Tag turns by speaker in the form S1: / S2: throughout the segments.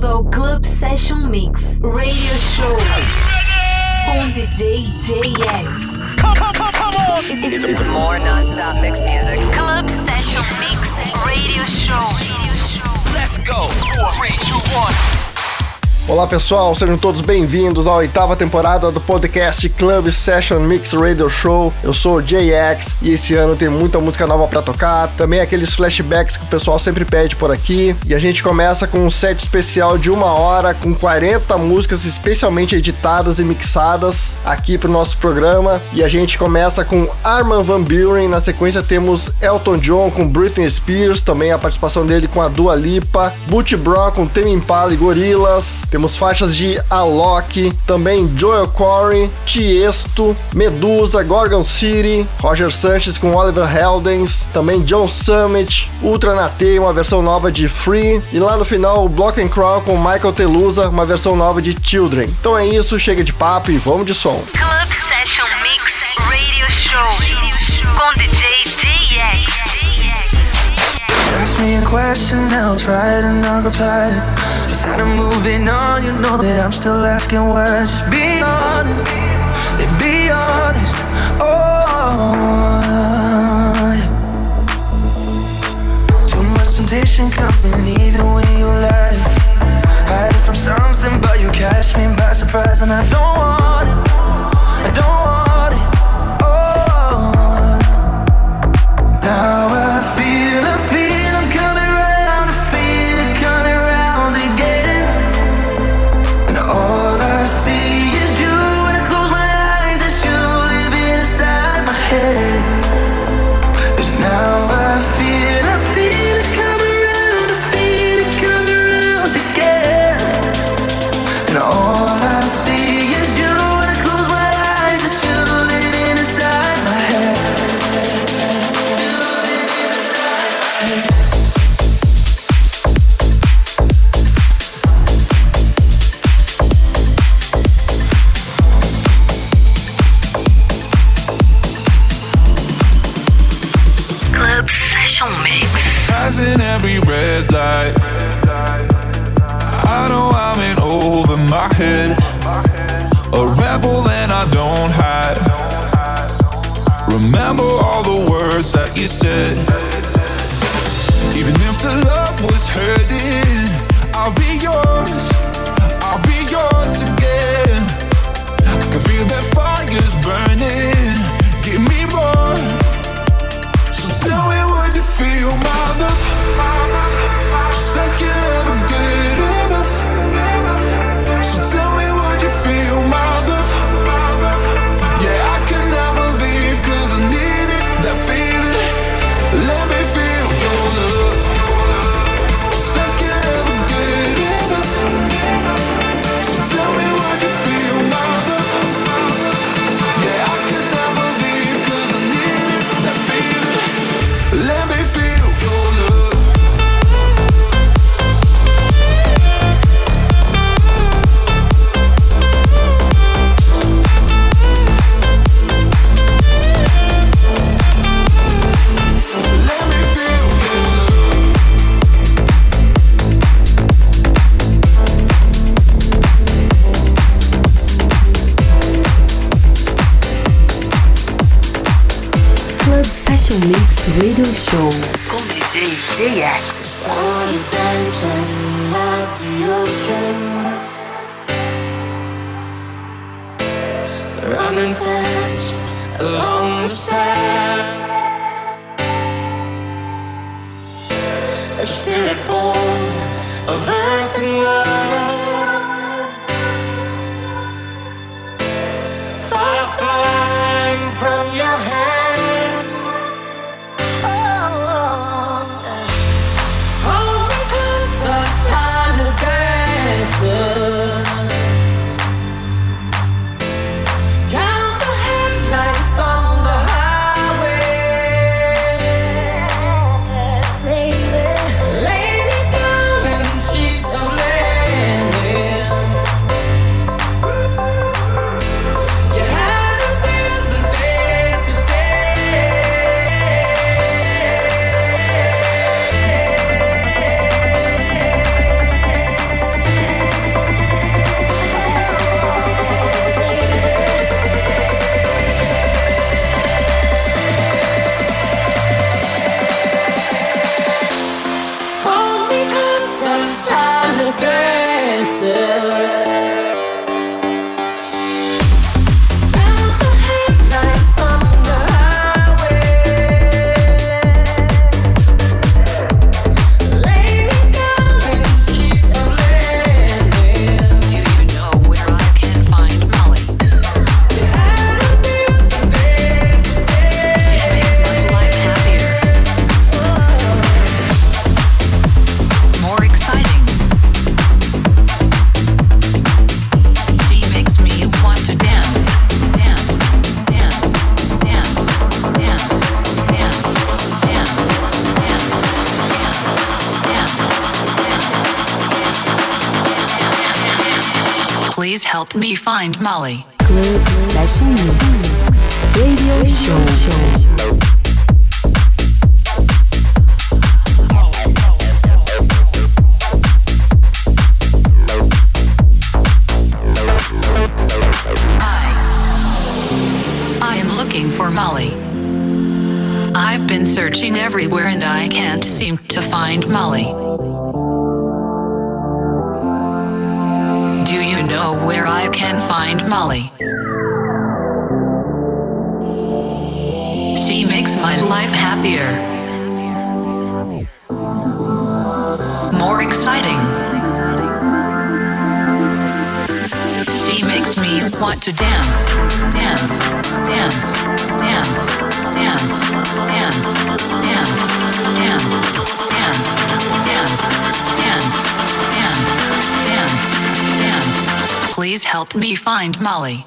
S1: bem-vindo ao Club Session Mix Radio Show com DJ JX.
S2: Come, come, come, come on!
S3: It's, it's more non-stop mix music.
S1: Club Session Mix Radio Show.
S2: Let's go! Four, three, two, one.
S4: Olá pessoal, sejam todos bem-vindos à oitava temporada do podcast Club Session Mix Radio Show. Eu sou o JX e esse ano tem muita música nova para tocar, também aqueles flashbacks que o pessoal sempre pede por aqui. E a gente começa com um set especial de uma hora com 40 músicas especialmente editadas e mixadas aqui pro nosso programa. E a gente começa com Arman Van Buren, na sequência temos Elton John com Britney Spears, também a participação dele com a Dua Lipa, Butch Brown com Tame Impala e Gorillaz. Temos faixas de Alok, também Joel Corey, Tiesto, Medusa, Gorgon City, Roger Sanchez com Oliver Heldens, também John Summit, Ultra Nate, uma versão nova de Free, e lá no final Block and Crown com Michael Telusa, uma versão nova de Children. Então é isso, chega de papo e vamos de som.
S1: Club Session Mix Radio Show com DJ JX.
S5: Ask me a question, I'll try it and I'll reply it. Instead of moving on, you know that I'm still asking why. Just be honest, and be honest. Oh, yeah. Too much temptation coming even when you lie. Hiding from something, but you catch me by surprise, and I don't want it. I don't want it. Oh, now I
S1: Club Session Mix Radio Show com DJ JX.
S5: Saw you dancing at the ocean, running fast along the sand. A spirit born of earth and water, fire flying from your hands. You
S6: find Molly.
S7: Radio Show.
S6: to dance, dance, dance, dance, dance, dance, dance, dance, dance, dance, dance, dance, dance, dance. Please help me find Molly.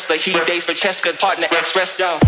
S8: the he dates for Cheska, partner, ex wrestler.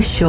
S7: Mix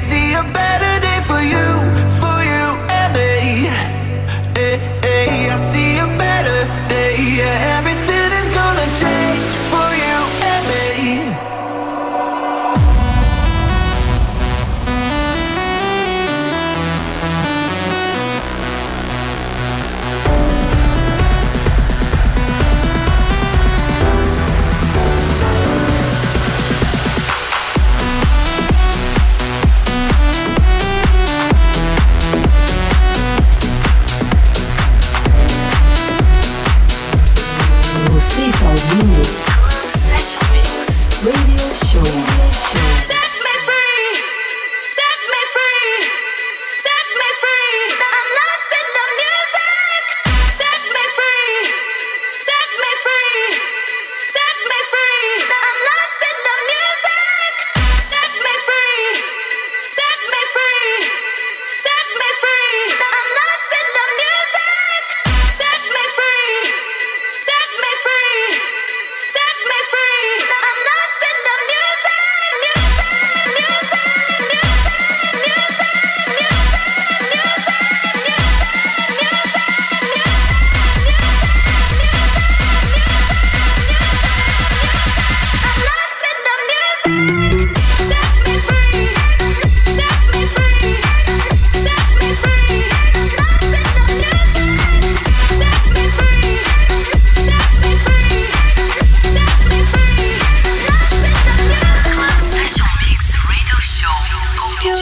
S9: see a better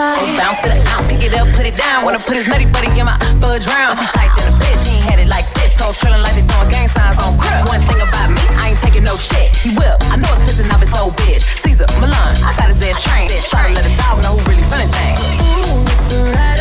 S9: I'll bounce it out, pick it up, put it down. Wanna put his nutty buddy in my fudge round. I'm tight than a bitch, he ain't had it like this. Toes curling like they doing gang signs on crib. One thing about me, I ain't taking no shit. He will, I know it's pissing
S1: off his old bitch. Cesar, Millan,
S5: I got his ass trained. Try to let a dog
S1: know who really running things.
S10: Ooh, it's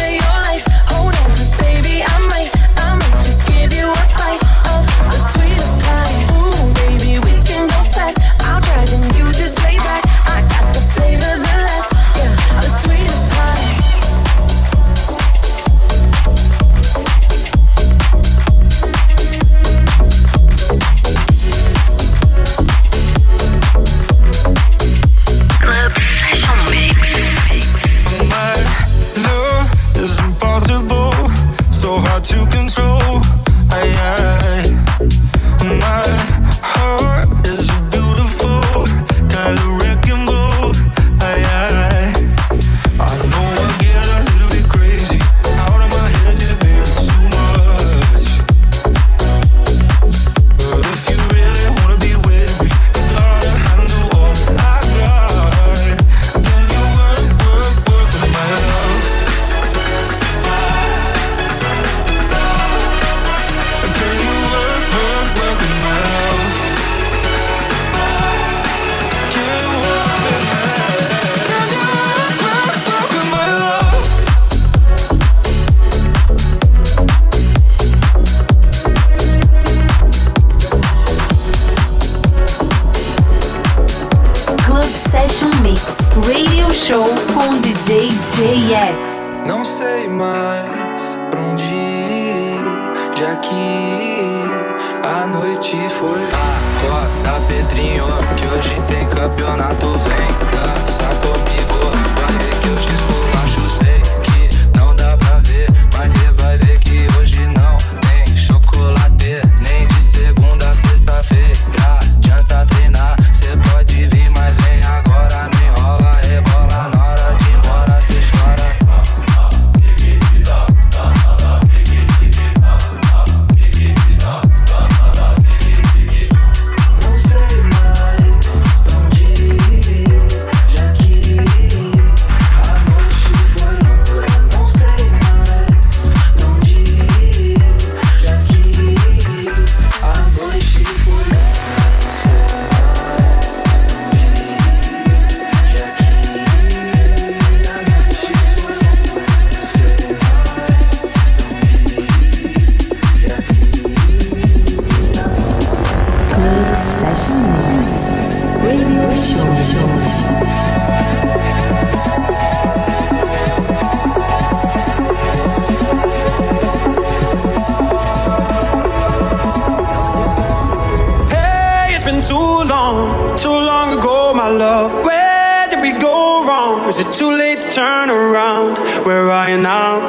S10: Too long ago, my love, where did we go wrong? Is it too late to turn around? Where are you now?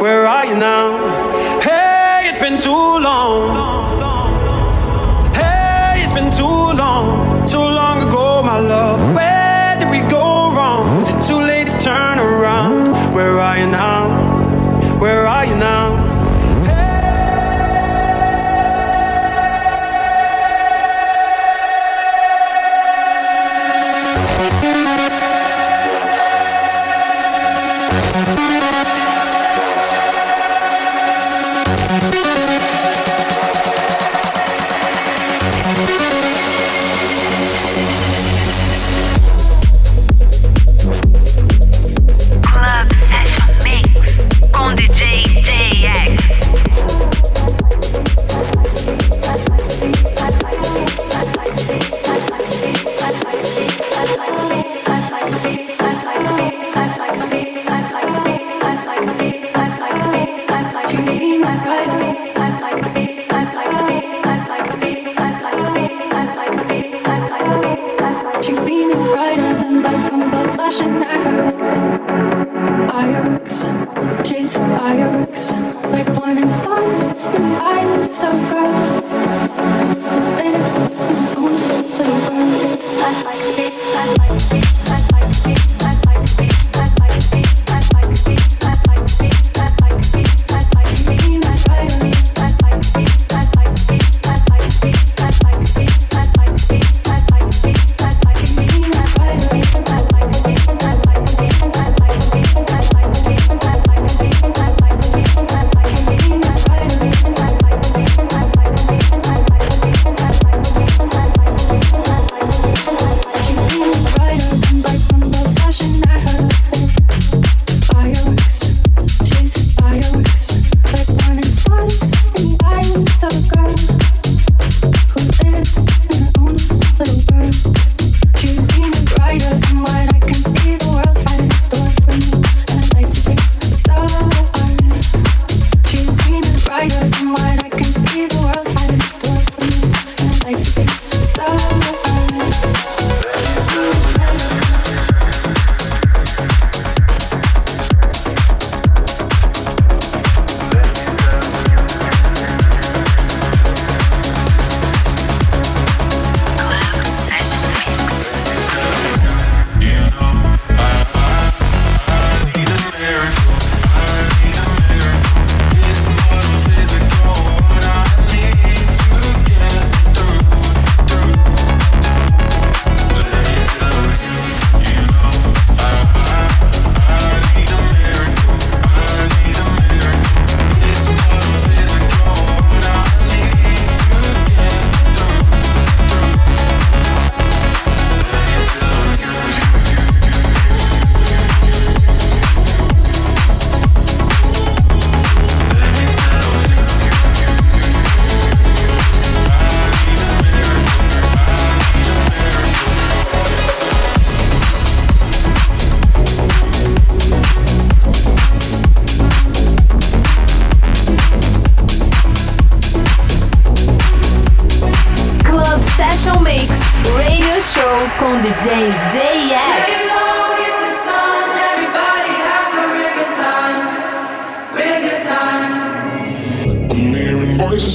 S10: Where are you now? Hey, it's been too long. Hey, it's been too long. Too long ago, my love. Where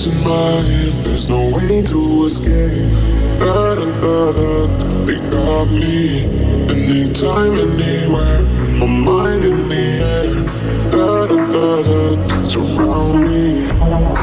S11: In my
S12: head. There's no way to escape. Da da da da. They got me. Anytime, anywhere. My mind in the air. Da da da da. Surround me.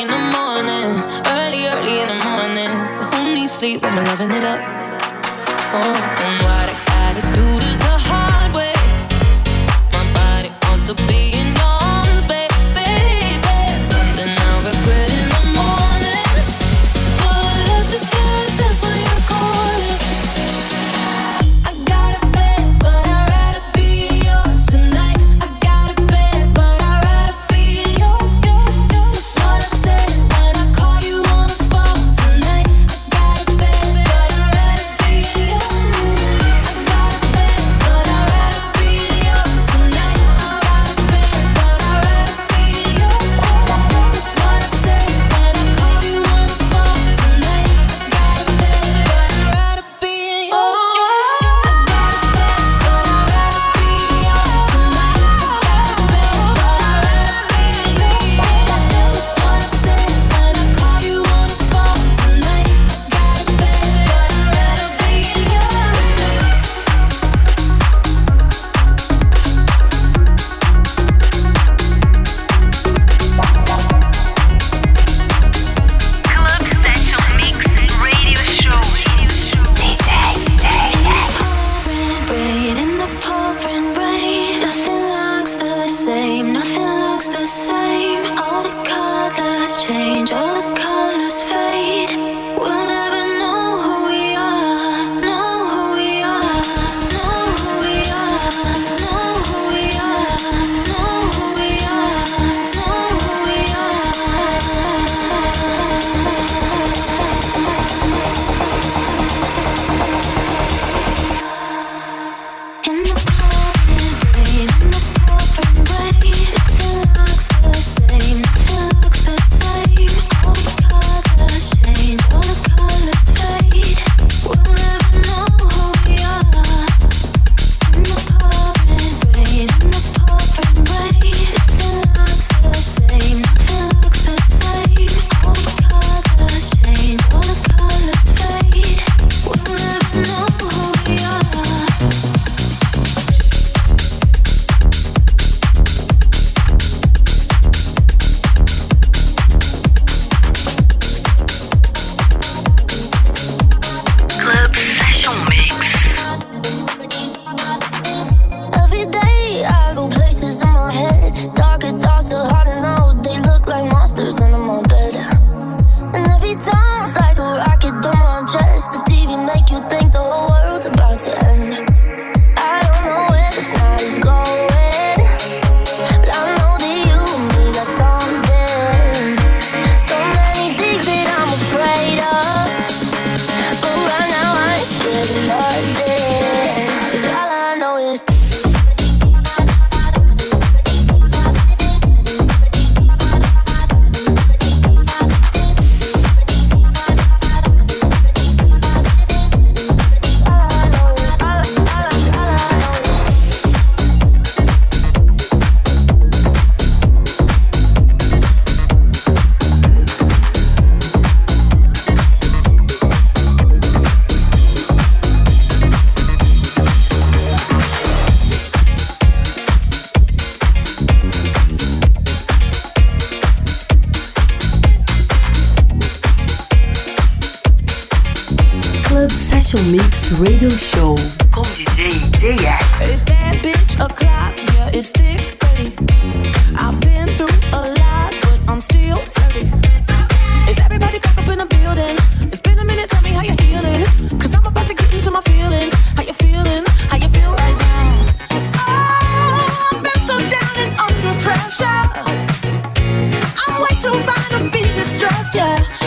S13: in the
S14: morning, early, early in the morning. Who needs sleep when we're loving it up? Oh, and
S15: why? Special Mix Radio Show com DJ JX.
S16: It's that bitch o'clock, yeah, it's thick 30. I've been through a lot, but I'm still 30. Is everybody back up in the building? It's been a minute, tell me how you're healing. Cause I'm about to get into my feelings. How you feeling? How you feel right now? Oh, I've been so down and under pressure. I'm way too fine to be distressed, yeah.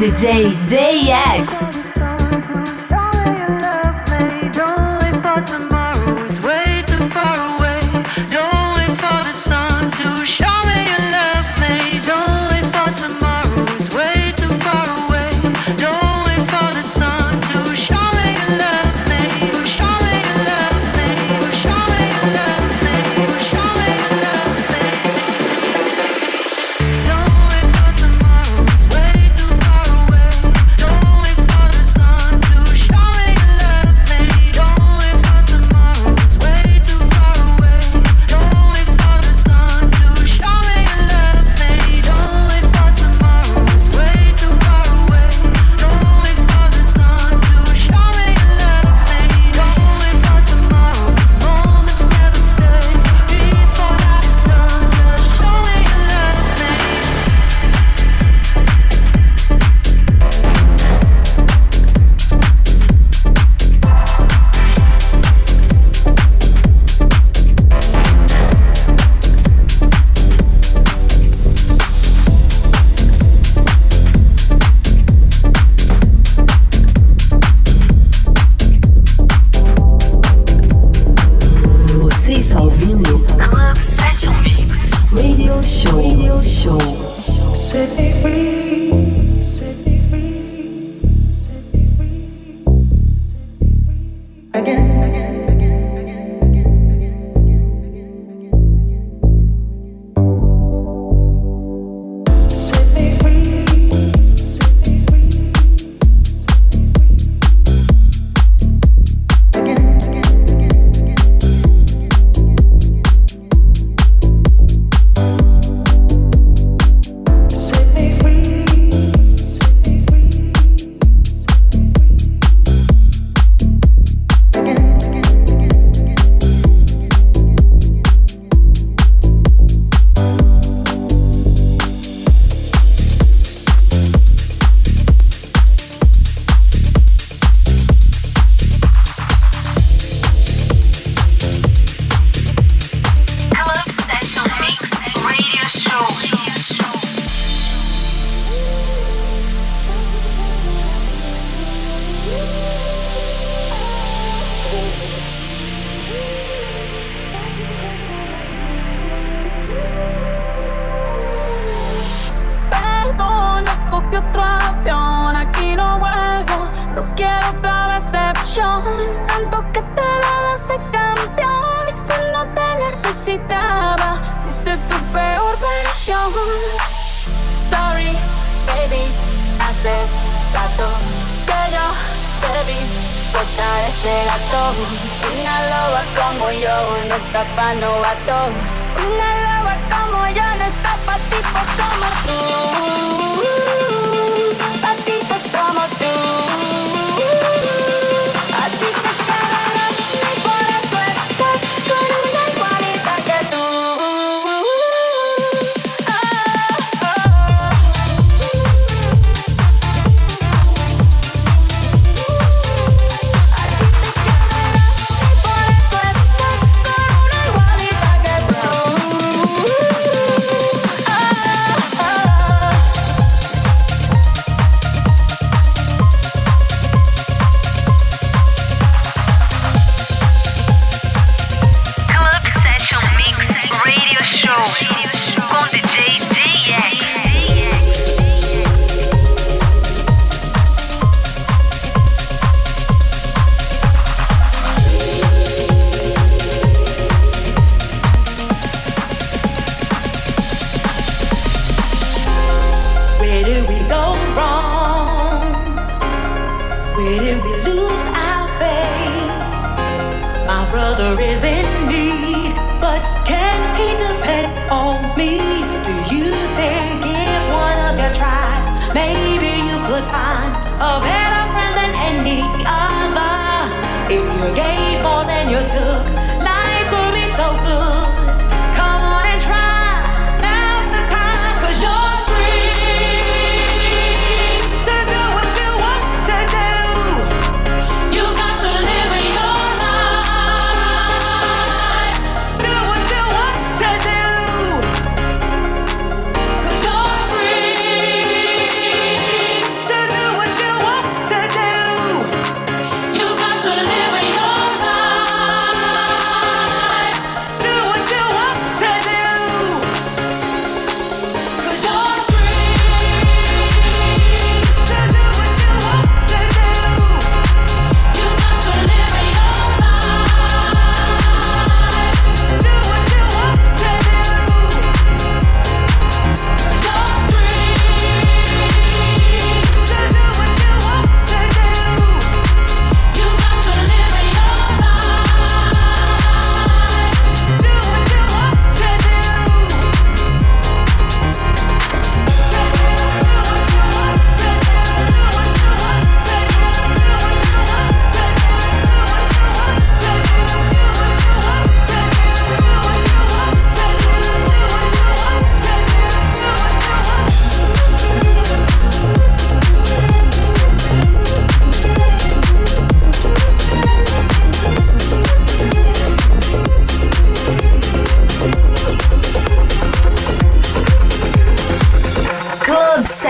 S1: DJ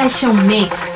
S1: Session Mix.